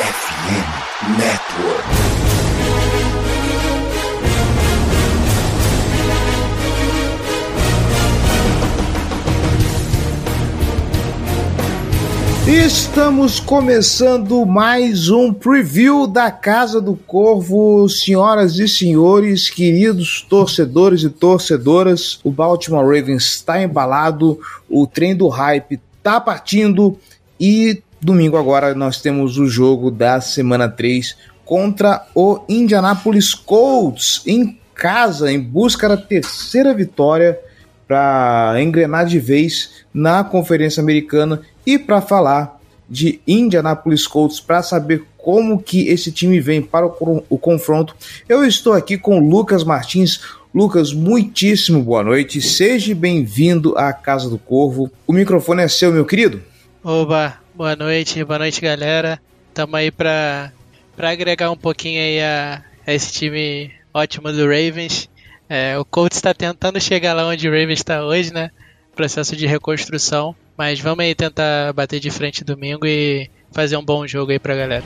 FM Network. Estamos começando mais um preview da Casa do Corvo, senhoras e senhores, queridos torcedores e torcedoras. O Baltimore Ravens está embalado, o trem do hype está partindo e domingo agora nós temos o jogo da semana 3 contra o Indianapolis Colts em casa, em busca da terceira vitória para engrenar de vez na Conferência Americana e para falar de Indianapolis Colts para saber como que esse time vem para o, o, confronto. Eu estou aqui com Lucas Martins. Lucas, muitíssimo boa noite. Seja bem-vindo à Casa do Corvo. O microfone é seu, meu querido. Oba, boa noite, boa noite, galera. Tamo aí para para agregar um pouquinho aí a, a, esse time ótimo do Ravens. É, o Colts está tentando chegar lá onde o Ravens está hoje, né? Processo de reconstrução. Mas vamos aí tentar bater de frente domingo e fazer um bom jogo aí pra galera.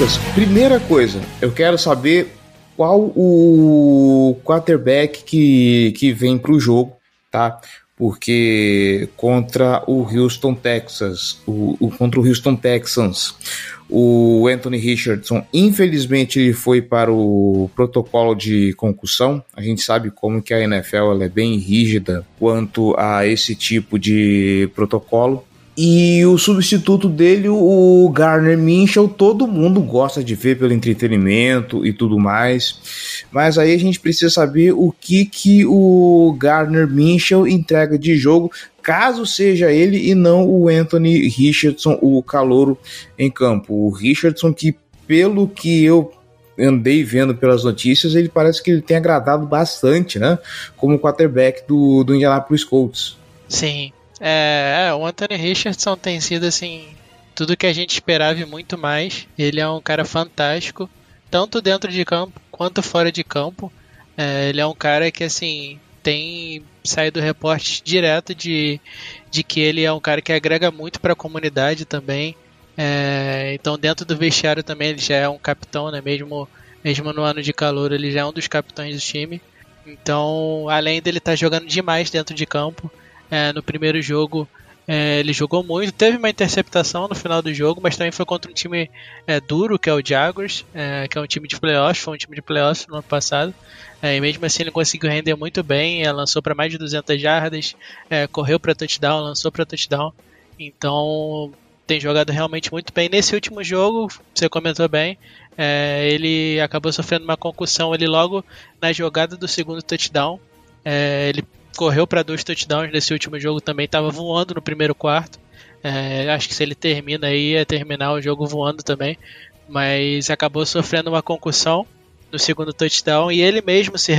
Lucas, primeira coisa, eu quero saber qual o quarterback que, que vem para o jogo, tá? Porque contra o Houston Texas, o, o, contra o Houston Texans, o Anthony Richardson, infelizmente, ele foi para o protocolo de concussão. A gente sabe como que a NFL é bem rígida quanto a esse tipo de protocolo. E o substituto dele, o Garner Minchel, todo mundo gosta de ver pelo entretenimento e tudo mais. Mas aí a gente precisa saber o que, que o Garner Minchel entrega de jogo, caso seja ele e não o Anthony Richardson, o calouro em campo. O Richardson que, pelo que eu andei vendo pelas notícias, ele parece que ele tem agradado bastante, né? Como quarterback do, do Indianapolis Colts. Sim, é, é, o Anthony Richardson tem sido assim tudo que a gente esperava e muito mais. Ele é um cara fantástico, tanto dentro de campo quanto fora de campo. É, ele é um cara que assim tem saído reportes direto de, de que ele é um cara que agrega muito para a comunidade também. É, então dentro do vestiário também ele já é um capitão, né? Mesmo mesmo no ano de calor ele já é um dos capitães do time. Então além dele estar tá jogando demais dentro de campo, é, no primeiro jogo é, ele jogou muito, teve uma interceptação no final do jogo, mas também foi contra um time é, duro, que é o Jaguars, é, que é um time de playoffs, foi um time de playoffs no ano passado. É, e mesmo assim ele conseguiu render muito bem, é, lançou para mais de 200 jardas, é, correu para touchdown, lançou para touchdown. Então tem jogado realmente muito bem. Nesse último jogo, você comentou bem, ele acabou sofrendo uma concussão ele logo na jogada do segundo touchdown. ele correu para dois touchdowns nesse último jogo também, estava voando no primeiro quarto. É, acho que se ele termina aí, ia terminar o jogo voando também. Mas acabou sofrendo uma concussão no segundo touchdown e ele mesmo se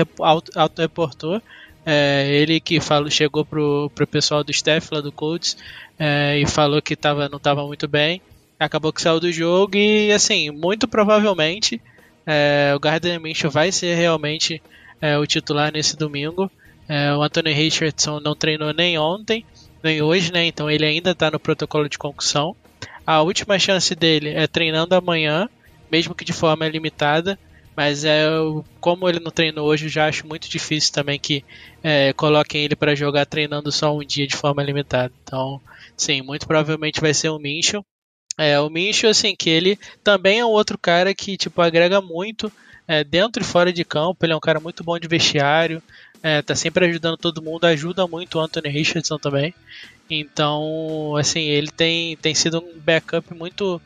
auto-reportou. É, ele que falou, chegou pro, pro pessoal do staff lá do Colts é, e falou que tava, não estava muito bem. Acabou que saiu do jogo e, assim, muito provavelmente é, o Gardner Minshew vai ser realmente é, o titular nesse domingo. É, o Anthony Richardson não treinou nem ontem, nem hoje, né? Então ele ainda está no protocolo de concussão. A última chance dele é treinando amanhã, mesmo que de forma limitada. Mas é como ele não treinou hoje, eu já acho muito difícil também que é, coloquem ele para jogar treinando só um dia de forma limitada. Então, sim, muito provavelmente vai ser o Minchel. É, o Minchel, assim, que ele também é um outro cara que, tipo, agrega muito é, dentro e fora de campo. Ele é um cara muito bom de vestiário, é, tá sempre ajudando todo mundo, ajuda muito o Anthony Richardson também. Então, assim, ele tem, tem sido um backup muito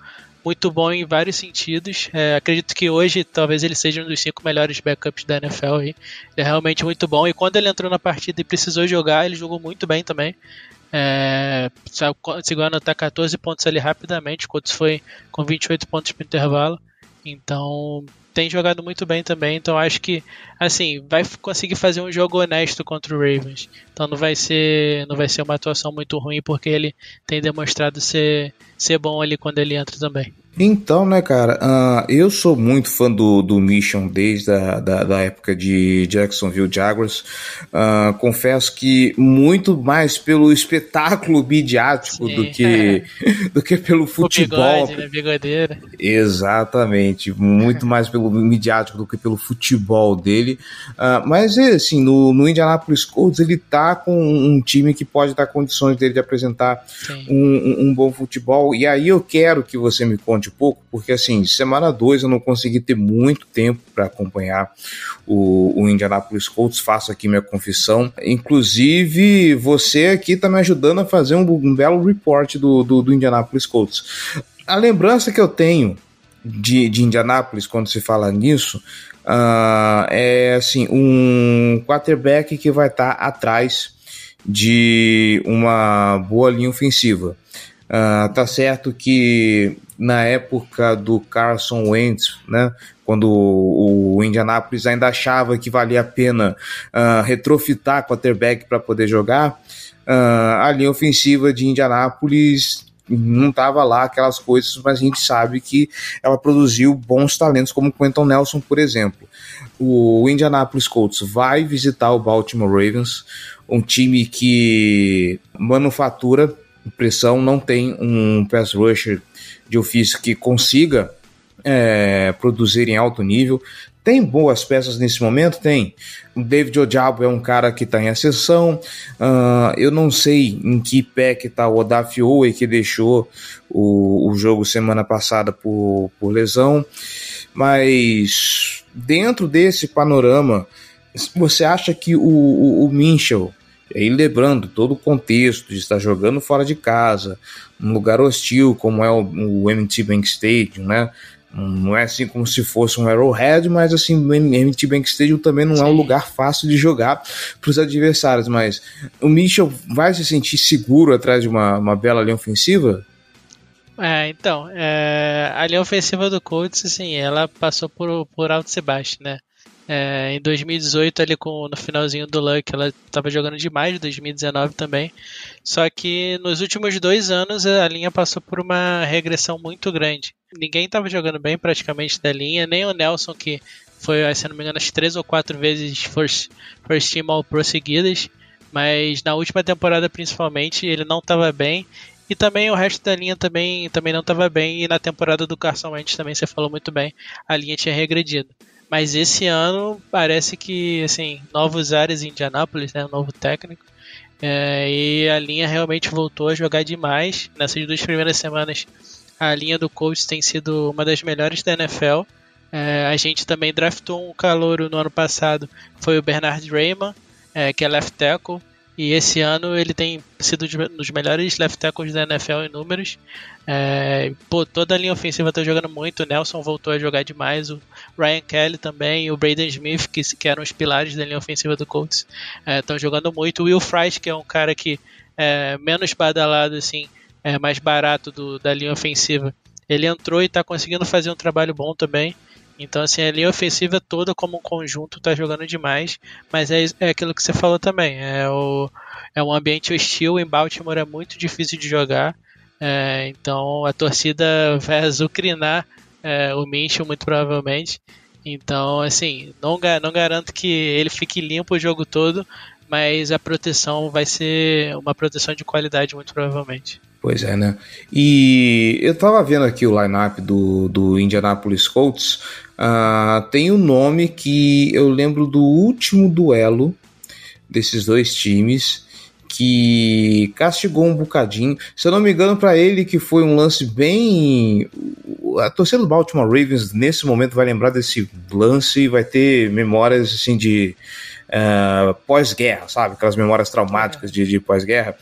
muito bom em vários sentidos. É, acredito que hoje talvez ele seja um dos cinco melhores backups da NFL. Aí. Ele é realmente muito bom. E quando ele entrou na partida e precisou jogar, ele jogou muito bem também. É, conseguiu anotar 14 pontos ali rapidamente. Quantos foi com 28 pontos para intervalo. Então, tem jogado muito bem também, então acho que assim, vai conseguir fazer um jogo honesto contra o Ravens. Então não vai ser, não vai ser uma atuação muito ruim porque ele tem demonstrado ser ser bom ali quando ele entra também. Então, né, cara, uh, eu sou muito fã do, do Mission desde a da, da época de Jacksonville Jaguars. Uh, confesso que muito mais pelo espetáculo midiático do que, do que pelo futebol. O bigode, né, bigodeira. Exatamente, muito mais pelo midiático do que pelo futebol dele. Uh, mas, assim, no, no Indianapolis Colts ele tá com um time que pode dar condições dele de apresentar um, um, um bom futebol. E aí eu quero que você me conte pouco, porque assim, semana 2 eu não consegui ter muito tempo para acompanhar o, o Indianapolis Colts, faço aqui minha confissão. Inclusive, você aqui está me ajudando a fazer um, um belo report do, do, do, Indianapolis Colts. A lembrança que eu tenho de, de Indianapolis quando se fala nisso uh, é assim, um quarterback que vai estar tá atrás de uma boa linha ofensiva. Uh, tá certo que na época do Carson Wentz, né, quando o, Indianapolis ainda achava que valia a pena uh, retrofitar quarterback para poder jogar, uh, a linha ofensiva de Indianapolis não estava lá aquelas coisas, mas a gente sabe que ela produziu bons talentos, como Quentin Nelson, por exemplo. O Indianapolis Colts vai visitar o Baltimore Ravens, um time que manufatura pressão, não tem um pass rusher de ofício que consiga é, produzir em alto nível. Tem boas peças nesse momento? Tem. O David Ojabo é um cara que está em ascensão. Uh, eu não sei em que pé que está o Odaf Owe, que deixou o, o jogo semana passada por, por lesão. Mas dentro desse panorama, você acha que o, o, o Minchel e aí, lembrando todo o contexto de estar jogando fora de casa, num lugar hostil, como é o, o MT Bank Stadium, né? Não é assim como se fosse um Arrowhead, mas assim, o MT Bank Stadium também não Sim. é um lugar fácil de jogar para os adversários. Mas o Mitchell vai se sentir seguro atrás de uma, uma bela linha ofensiva? É, então, é, a linha ofensiva do Colts, assim, ela passou por, por alto e baixo, né? É, em 2018, ali com, no finalzinho do Luck, ela estava jogando demais, 2019 também. Só que nos últimos dois anos a linha passou por uma regressão muito grande. Ninguém estava jogando bem praticamente da linha, nem o Nelson, que foi, se não me engano, as três ou quatro vezes first, first team all pro seguidas. Mas na última temporada, principalmente, ele não estava bem. E também o resto da linha também, também não estava bem. E na temporada do Carson Wentz também, você falou muito bem, a linha tinha regredido. Mas esse ano parece que, assim, novos áreas em Indianápolis, né? Um novo técnico. É, e a linha realmente voltou a jogar demais. Nessas duas primeiras semanas, a linha do Colts tem sido uma das melhores da NFL. É, a gente também draftou um calouro no ano passado, foi o Bernard Raymond, é, que é left tackle. E esse ano ele tem sido um dos melhores left tackles da NFL em números. É, pô, toda a linha ofensiva está jogando muito. O Nelson voltou a jogar demais. O Ryan Kelly também. O Braden Smith, que, que eram os pilares da linha ofensiva do Colts, estão é, jogando muito. O Will Fries, que é um cara que é menos badalado, assim, é mais barato do, da linha ofensiva. Ele entrou e está conseguindo fazer um trabalho bom também. Então, assim, a linha ofensiva toda como um conjunto tá jogando demais, mas é, é aquilo que você falou também. É, o, é um ambiente hostil em Baltimore, é muito difícil de jogar. É, então a torcida vai azucrinar é, o Minchel muito provavelmente. Então, assim, não, não garanto que ele fique limpo o jogo todo, mas a proteção vai ser uma proteção de qualidade muito provavelmente. Pois é, né? E eu tava vendo aqui o lineup do, do Indianapolis Colts. Uh, tem um nome que eu lembro do último duelo desses dois times que castigou um bocadinho. Se eu não me engano, para ele que foi um lance bem. A torcida do Baltimore Ravens nesse momento vai lembrar desse lance e vai ter memórias assim de uh, pós-guerra, sabe? Aquelas memórias traumáticas de, de pós-guerra.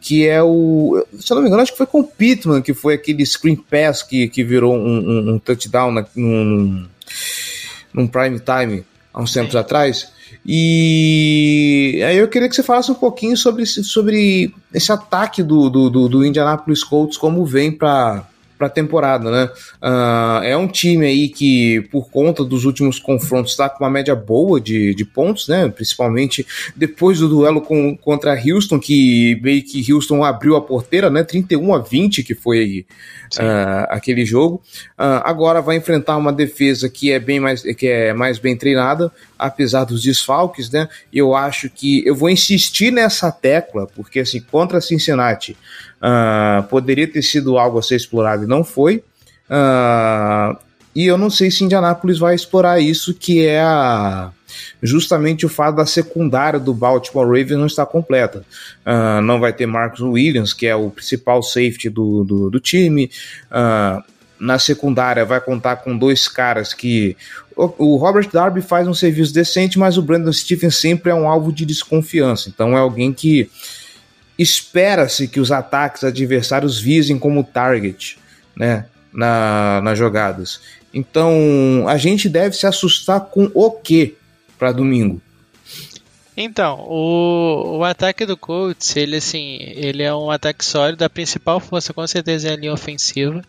Que é o. Se eu não me engano, acho que foi com o Pittman, que foi aquele screen pass que, que virou um, um, um touchdown num, num prime time há uns tempos Sim. atrás. E aí eu queria que você falasse um pouquinho sobre, sobre esse ataque do, do, do, do Indianapolis Colts, como vem para para a temporada, né? Uh, é um time aí que, por conta dos últimos confrontos, está com uma média boa de, de pontos, né? Principalmente depois do duelo com, contra Houston, que meio que Houston abriu a porteira, né? 31 a 20, que foi uh, aquele jogo. Uh, agora vai enfrentar uma defesa que é bem mais, que é mais bem treinada, apesar dos desfalques, né? Eu acho que eu vou insistir nessa tecla, porque assim, contra Cincinnati uh, poderia ter sido algo a ser explorado e não foi. Uh, e eu não sei se Indianápolis vai explorar isso, que é a, justamente o fato da secundária do Baltimore Ravens não estar completa. Uh, não vai ter Marcus Williams, que é o principal safety do, do, do time. Na secundária vai contar com dois caras que. O, Robert Darby faz um serviço decente, mas o Brandon Stevens sempre é um alvo de desconfiança. Então é alguém que espera-se que os ataques adversários visem como target né, na, nas jogadas. Então a gente deve se assustar com o que para domingo? Então, o, o ataque do Colts, ele assim, ele é um ataque sólido, a principal força com certeza é a linha ofensiva.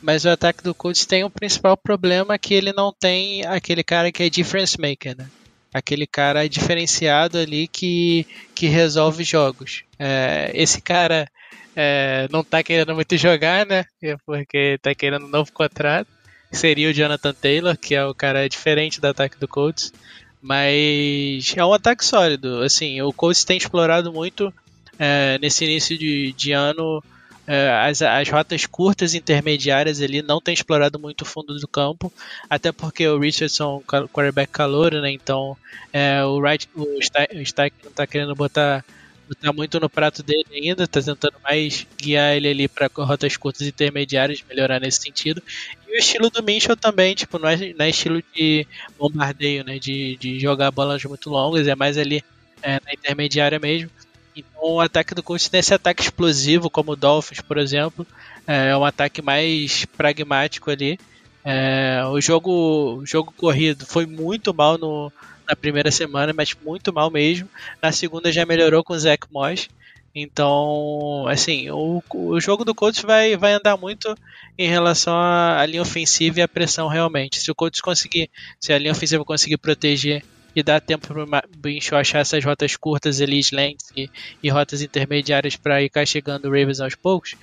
Mas o ataque do Colts tem o um principal problema que ele não tem aquele cara que é difference maker, né? Aquele cara diferenciado ali que, que resolve jogos. É, esse cara é, não tá querendo muito jogar, né? Porque tá querendo um novo contrato. Seria o Jonathan Taylor, que é o cara diferente do ataque do Colts. Mas é um ataque sólido. Assim, o Colts tem explorado muito é, nesse início de, de ano as, as rotas curtas intermediárias ali não tem explorado muito o fundo do campo, até porque o Richardson, quarterback calor, né? Então é, o Wright, o Stack não está querendo botar, botar muito no prato dele ainda, está tentando mais guiar ele ali para rotas curtas intermediárias, melhorar nesse sentido. E o estilo do Mitchell também, tipo, não é, não é estilo de bombardeio, né? De, de jogar bolas muito longas, é mais ali é, na intermediária mesmo. Então o ataque do Colts nesse ataque explosivo, como o Dolphins, por exemplo, é um ataque mais pragmático ali. É, o jogo, o jogo corrido foi muito mal no, na primeira semana, mas muito mal mesmo. Na segunda já melhorou com o Zach Moss. Então, assim, o, o jogo do Colts vai, vai andar muito em relação à linha ofensiva e à pressão realmente. Se o Colts conseguir, se a linha ofensiva conseguir proteger e dá tempo para o Bicho achar essas rotas curtas ali, slants e, e rotas intermediárias para ir castigando o Ravens aos poucos,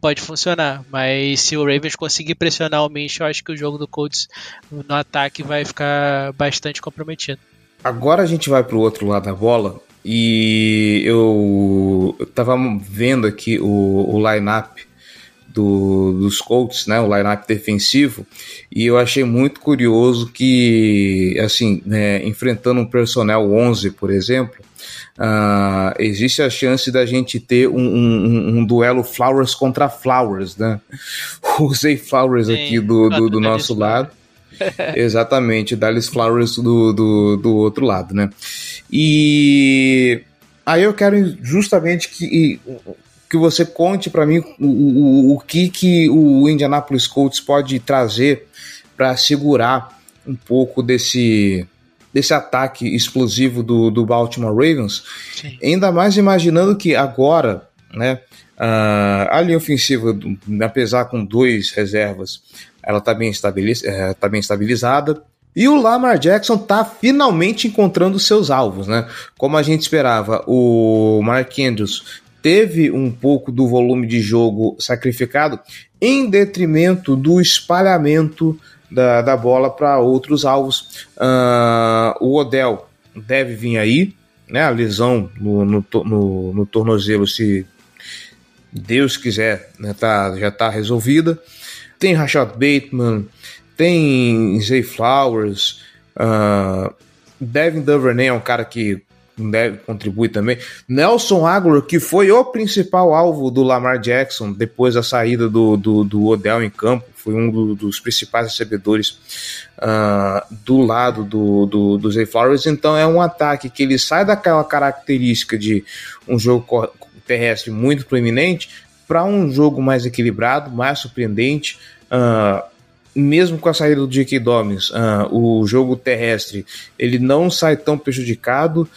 pode funcionar. Mas se o Ravens conseguir pressionar o Minch, eu acho que o jogo do Colts no ataque vai ficar bastante comprometido. Agora a gente vai para o outro lado da bola e eu, estava vendo aqui o, o line-up do, dos Colts, né, o lineup defensivo, e eu achei muito curioso que, assim, né, enfrentando um personnel 11, por exemplo, uh, existe a chance da gente ter um, um, um, duelo Flowers contra Flowers, né? Usei Flowers Sim, aqui do, do, do nosso lado. Exatamente, Dallas Flowers do, do, do outro lado, né? E aí eu quero justamente que que você conte para mim o, o, o que, que o Indianapolis Colts pode trazer para segurar um pouco desse, desse ataque explosivo do, do Baltimore Ravens. Sim. Ainda mais imaginando que agora, né, a linha ofensiva, apesar com dois reservas, ela está bem, estabiliz, é, tá bem estabilizada. E o Lamar Jackson está finalmente encontrando seus alvos, né? Como a gente esperava, o Mark Andrews teve um pouco do volume de jogo sacrificado em detrimento do espalhamento da, da bola para outros alvos. Uh, o Odell deve vir aí, né? A lesão no, no, no, no tornozelo, se Deus quiser, né, tá, já está resolvida. Tem Rashad Bateman, tem Zay Flowers, uh, Devin Duvernay é um cara que contribui também. Nelson Aguilar, que foi o principal alvo do Lamar Jackson depois da saída do, do, do Odell em campo, foi um do, dos principais recebedores uh, do lado do, do, do Zay Flowers. Então é um ataque que ele sai daquela característica de um jogo terrestre muito proeminente para um jogo mais equilibrado, mais surpreendente. Uh, mesmo com a saída do J.K. Dobbins, uh, o jogo terrestre ele não sai tão prejudicado.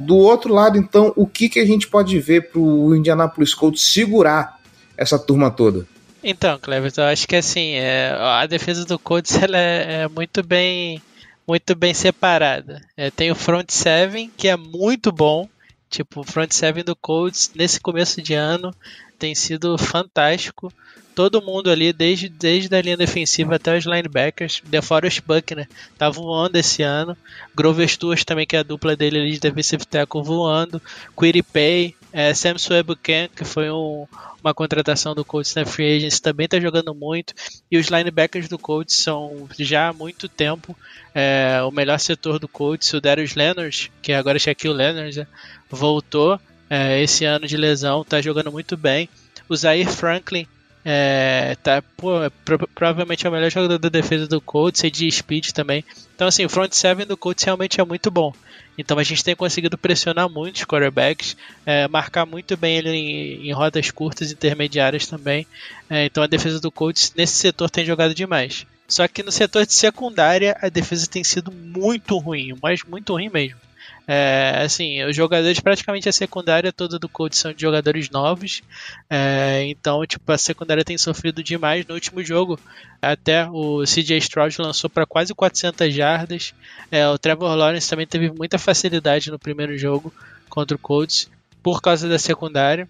Do outro lado, então, o que, que a gente pode ver para o Indianapolis Colts segurar essa turma toda? Então, Cleves, eu acho que assim, é, a defesa do Colts ela é, é muito bem muito bem separada. É, tem o front seven, que é muito bom. Tipo, o front seven do Colts nesse começo de ano tem sido fantástico. Todo mundo ali, desde, desde a linha defensiva até os linebackers, DeForest Buckner tá voando esse ano. Grover Stewart também, que é a dupla dele ali de defensive tackle voando. Quiri Pay, é, Sam Suebuken, que foi um, uma contratação do Colts na Free Agency, também está jogando muito. E os linebackers do Colts são já há muito tempo é, o melhor setor do Colts. O Darius Leonard, que agora é Shaquille Leonard, né, voltou é, esse ano de lesão, está jogando muito bem. O Zaire Franklin é, tá, pô, é pro, provavelmente é o melhor jogador da defesa do Colts e de speed também. Então, assim, o front seven do Colts realmente é muito bom. Então, a gente tem conseguido pressionar muito os quarterbacks, é, marcar muito bem ele em, em, rodas curtas intermediárias também. É, então, a defesa do Colts nesse setor tem jogado demais. Só que no setor de secundária, a defesa tem sido muito ruim, mas muito ruim mesmo. É, assim, os jogadores, praticamente a secundária toda do Colts são de jogadores novos. É, então, tipo, a secundária tem sofrido demais. No último jogo, até o CJ Stroud lançou para quase 400 jardas. É, o Trevor Lawrence também teve muita facilidade no primeiro jogo contra o Colts por causa da secundária.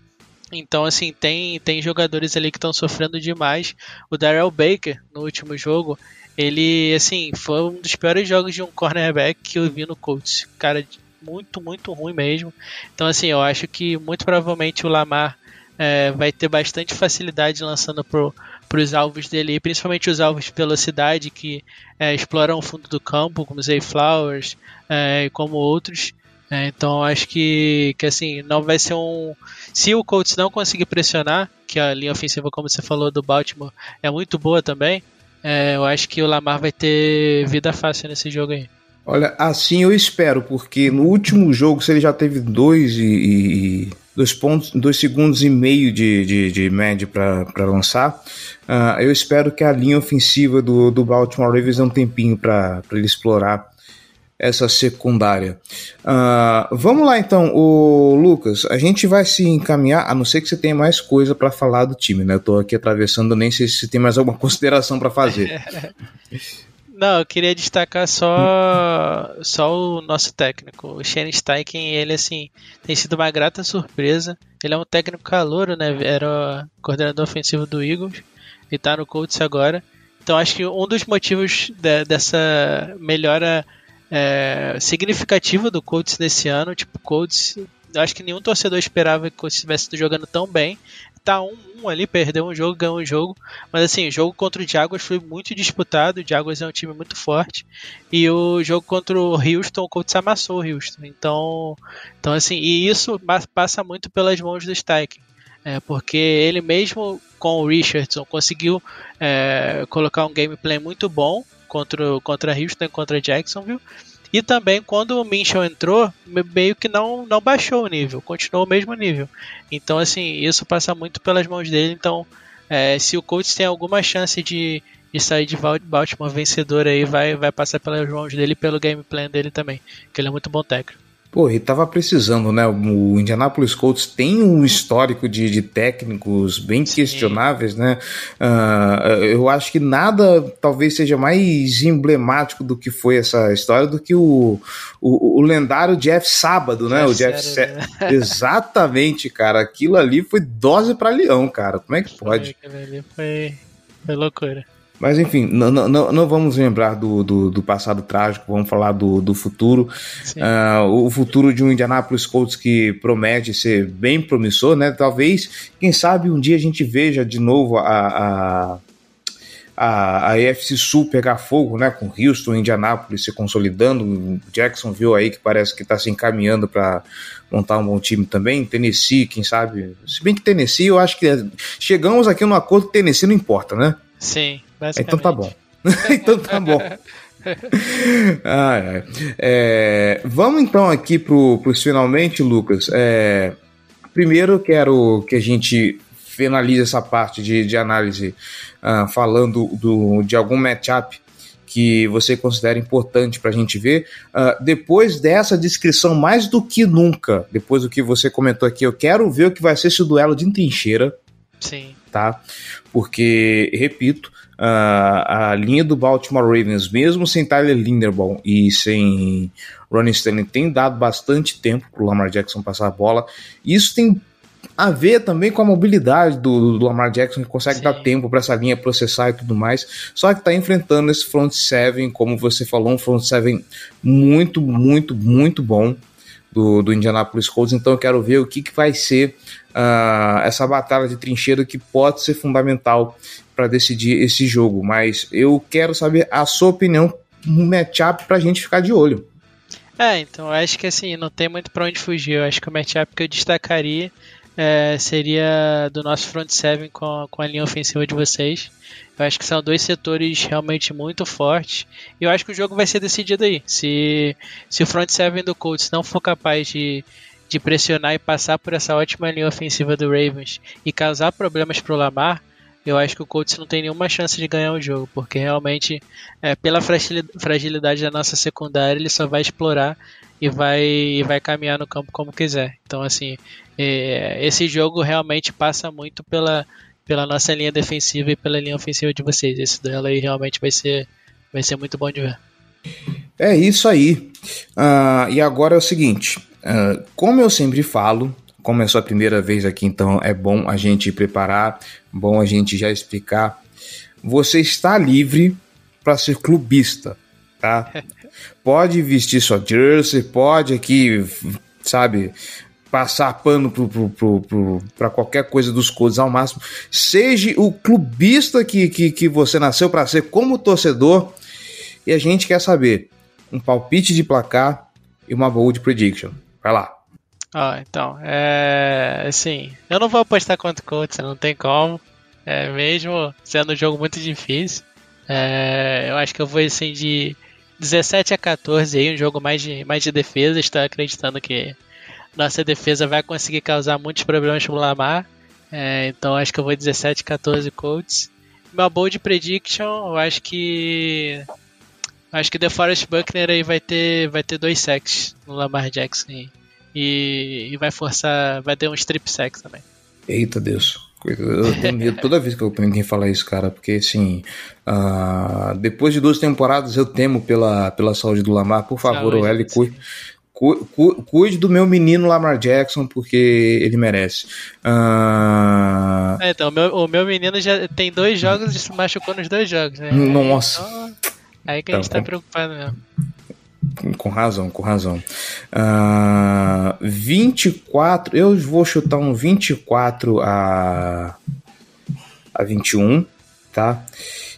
Então, assim, tem, tem jogadores ali que estão sofrendo demais. O Darrell Baker, no último jogo, ele, assim, foi um dos piores jogos de um cornerback que eu vi no Colts. Cara, muito, muito ruim mesmo. Então, assim, eu acho que muito provavelmente o Lamar é, vai ter bastante facilidade lançando para os alvos dele, principalmente os alvos de velocidade que é, exploram o fundo do campo, como Zay Flowers é, e como outros. É, então acho que, que assim não vai ser um. Se o Colts não conseguir pressionar, que a linha ofensiva, como você falou, do Baltimore é muito boa também, é, eu acho que o Lamar vai ter vida fácil nesse jogo aí. Olha, assim eu espero, porque no último jogo, se ele já teve dois e, e dois pontos, dois segundos e meio de, de, de média para lançar, uh, eu espero que a linha ofensiva do, do Baltimore Ravens dê um tempinho para ele explorar essa secundária. Uh, vamos lá então, o Lucas, a gente vai se encaminhar, a não ser que você tenha mais coisa para falar do time, né? Eu tô aqui atravessando, nem sei se tem mais alguma consideração para fazer. Não, eu queria destacar só só o nosso técnico, o Shane Steichen, ele assim, tem sido uma grata surpresa. Ele é um técnico calouro, né? Era coordenador ofensivo do Eagles e tá no Colts agora. Então acho que um dos motivos de, dessa melhora é, significativa do Colts nesse ano, tipo, Colts, acho que nenhum torcedor esperava que o Colts estivesse jogando tão bem tá 1 um, um ali, perdeu um jogo, ganhou um jogo. Mas assim, o jogo contra o Jaguars foi muito disputado. O Jaguars é um time muito forte. E o jogo contra o Houston, o Colts amassou o Houston. Então, então assim, e isso passa muito pelas mãos do Steichen. É, porque ele mesmo com o Richardson conseguiu é, colocar um gameplay muito bom contra, contra Houston e contra Jacksonville. E também quando o Minchel entrou, meio que não, não baixou o nível, continuou o mesmo nível. Então, assim, isso passa muito pelas mãos dele. Então, é, se o Colts tem alguma chance de, de sair de Baltimore vencedor aí, vai, vai passar pelas mãos dele e pelo game plan dele também, que ele é muito bom técnico. Pô, e tava precisando, né? O Indianapolis Colts tem um histórico de, de técnicos bem Sim. questionáveis, né? Uh, eu acho que nada talvez seja mais emblemático do que foi essa história do que o, o, o lendário Jeff Sábado, né? o Jeff sério, né? Exatamente, cara. Aquilo ali foi dose para leão, cara. Como é que pode? Foi, ali foi, foi loucura. Mas enfim, não, não, não vamos lembrar do, do, do, passado trágico, vamos falar do, do futuro. Uh, o futuro de um Indianapolis Colts que promete ser bem promissor, né? Talvez, quem sabe, um dia a gente veja de novo a, a, a, a AFC Sul pegar fogo, né? Com Houston, Indianapolis se consolidando. Jacksonville aí que parece que está se encaminhando para montar um bom time também. Tennessee, quem sabe. Se bem que Tennessee, eu acho que é, chegamos aqui no acordo Tennessee não importa, né? Sim. Então tá bom. então tá bom. ah, é. vamos então aqui pro, pros finalmente, Lucas. É, primeiro quero que a gente finalize essa parte de, de análise uh, falando do, de algum matchup que você considera importante para a gente ver. Uh, depois dessa descrição, mais do que nunca, depois do que você comentou aqui, eu quero ver o que vai ser esse duelo de trincheira Sim. Tá? Porque, repito, a, linha do Baltimore Ravens, mesmo sem Tyler Linderbaum e sem Ronnie Stanley, tem dado bastante tempo para o Lamar Jackson passar a bola. Isso tem a ver também com a mobilidade do, do Lamar Jackson, que consegue Sim. dar tempo para essa linha processar e tudo mais. Só que está enfrentando esse front seven, como você falou, um front seven muito, muito, muito bom do, do Indianapolis Colts. Então eu quero ver o que, que vai ser uh, essa batalha de trincheira que pode ser fundamental para decidir esse jogo. Mas eu quero saber a sua opinião, um matchup para a gente ficar de olho. É, então eu acho que assim, não tem muito para onde fugir. Eu acho que o matchup que eu destacaria é, seria do nosso front seven com, com a linha ofensiva de vocês. Eu acho que são dois setores realmente muito fortes. E eu acho que o jogo vai ser decidido aí. Se, se o front seven do Colts não for capaz de, de pressionar e passar por essa ótima linha ofensiva do Ravens e causar problemas para o Lamar, eu acho que o Colts não tem nenhuma chance de ganhar o jogo, porque realmente, é, pela fragilidade da nossa secundária, ele só vai explorar e vai, e vai caminhar no campo como quiser. Então, assim, é, esse jogo realmente passa muito pela, pela nossa linha defensiva e pela linha ofensiva de vocês. Esse duelo aí realmente vai ser, vai ser muito bom de ver. É isso aí. Uh, e agora é o seguinte: uh, como eu sempre falo, como é sua primeira vez aqui, então é bom a gente preparar, bom a gente já explicar. Você está livre para ser clubista, tá? pode vestir sua jersey, pode aqui, sabe, passar pano para qualquer coisa dos codes ao máximo. Seja o clubista que, que, que você nasceu para ser como torcedor. E a gente quer saber um palpite de placar e uma bold prediction. Vai lá. Ah, então, é. Assim, eu não vou apostar contra o Colts, não tem como. É, mesmo sendo um jogo muito difícil. É, eu acho que eu vou assim de 17 a 14 aí, um jogo mais de, mais de defesa. Estou acreditando que nossa defesa vai conseguir causar muitos problemas pro Lamar. É, então acho que eu vou 17 a 14 Colts. Meu bold prediction, eu acho que. Acho que The Forest Buckner aí vai ter, vai ter dois sacks no Lamar Jackson aí. E, e vai forçar. Vai ter um strip sack também. Eita Deus. Eu tenho medo toda vez que eu ninguém falar isso, cara, porque assim, uh, depois de duas temporadas eu temo pela, pela saúde do Lamar. Por favor, o L, cuide, cu, cuide do meu menino Lamar Jackson, porque ele merece. Uh... É, então, o meu, o meu menino já tem dois jogos e se machucou nos dois jogos, né? Nossa. Então, aí que a gente então, tá preocupado mesmo. Com razão, com razão. Uh, 24, eu vou chutar um 24 a, a 21, tá?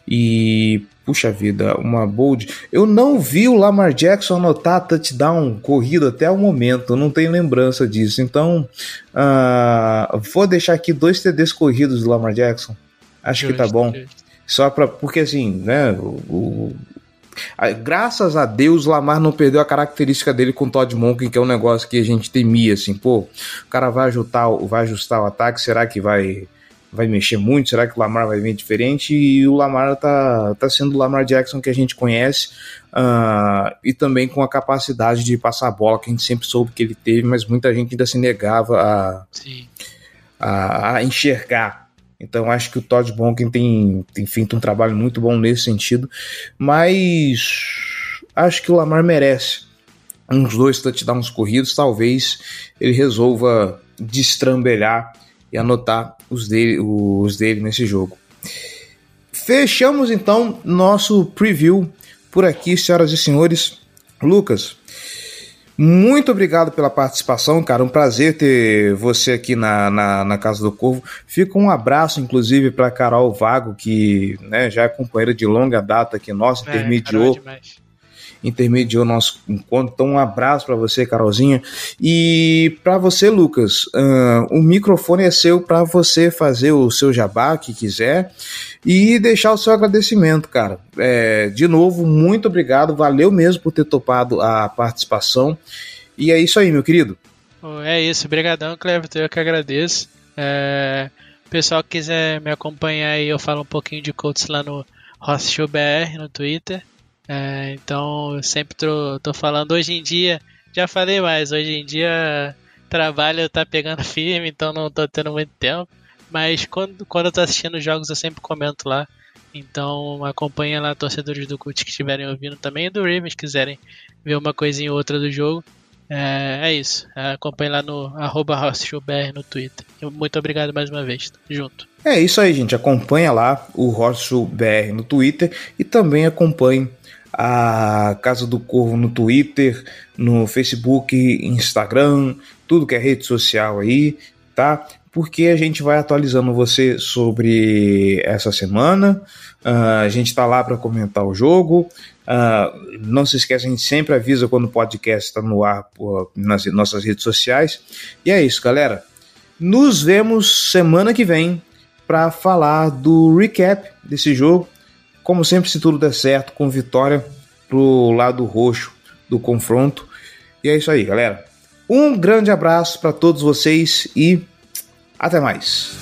E, puxa vida, uma bold. Eu não vi o Lamar Jackson anotar touchdown corrido até o momento, não tenho lembrança disso. Então, uh, vou deixar aqui dois TDs corridos do Lamar Jackson. Acho que tá bom. Só pra. Porque assim, né? O, Graças a Deus, Lamar não perdeu a característica dele com o Todd Monken, que é um negócio que a gente temia, assim, pô, o cara vai ajustar, vai ajustar o ataque, será que vai vai mexer muito? Será que o Lamar vai vir diferente? E o Lamar tá, tá sendo o Lamar Jackson que a gente conhece uh, e também com a capacidade de passar a bola que a gente sempre soube que ele teve, mas muita gente ainda se negava a, a, a enxergar então acho que o Todd Bonken tem, tem feito um trabalho muito bom nesse sentido, mas acho que o Lamar merece uns dois touchdowns corridos, talvez ele resolva destrambelhar e anotar os dele, os dele nesse jogo. Fechamos então nosso preview por aqui, senhoras e senhores. Lucas, muito obrigado pela participação, cara. Um prazer ter você aqui na, na, na Casa do Corvo. Fica um abraço, inclusive, para Carol Vago, que né, já é companheira de longa data aqui nossa, é, intermediou. É intermediou nosso encontro. Então, um abraço para você, Carolzinha. E para você, Lucas, uh, o microfone é seu para você fazer o seu jabá que quiser e deixar o seu agradecimento, cara. É, de novo, muito obrigado. Valeu mesmo por ter topado a participação. E é isso aí, meu querido. É isso, obrigadão, Cleverton, eu que agradeço. É, pessoal que quiser me acompanhar aí, eu falo um pouquinho de coaches lá no Show BR no Twitter. É, então, eu sempre tô, tô falando hoje em dia, já falei mais, hoje em dia trabalho tá pegando firme, então não tô tendo muito tempo. Mas quando, quando eu tô assistindo jogos, eu sempre comento lá. Então acompanha lá torcedores do CUT que estiverem ouvindo também e do Ravens quiserem ver uma coisinha ou outra do jogo. É, é isso. Acompanhe lá no arroba no Twitter. Muito obrigado mais uma vez. Junto. É isso aí, gente. Acompanha lá o BR no Twitter e também acompanhe a Casa do Corvo no Twitter, no Facebook, Instagram, tudo que é rede social aí, tá? Porque a gente vai atualizando você sobre essa semana. Uh, a gente está lá para comentar o jogo. Uh, não se esqueça, a gente sempre avisa quando o podcast está no ar nas nossas redes sociais. E é isso, galera. Nos vemos semana que vem para falar do recap desse jogo. Como sempre, se tudo der certo, com vitória pro lado roxo do confronto. E é isso aí, galera. Um grande abraço para todos vocês e até mais.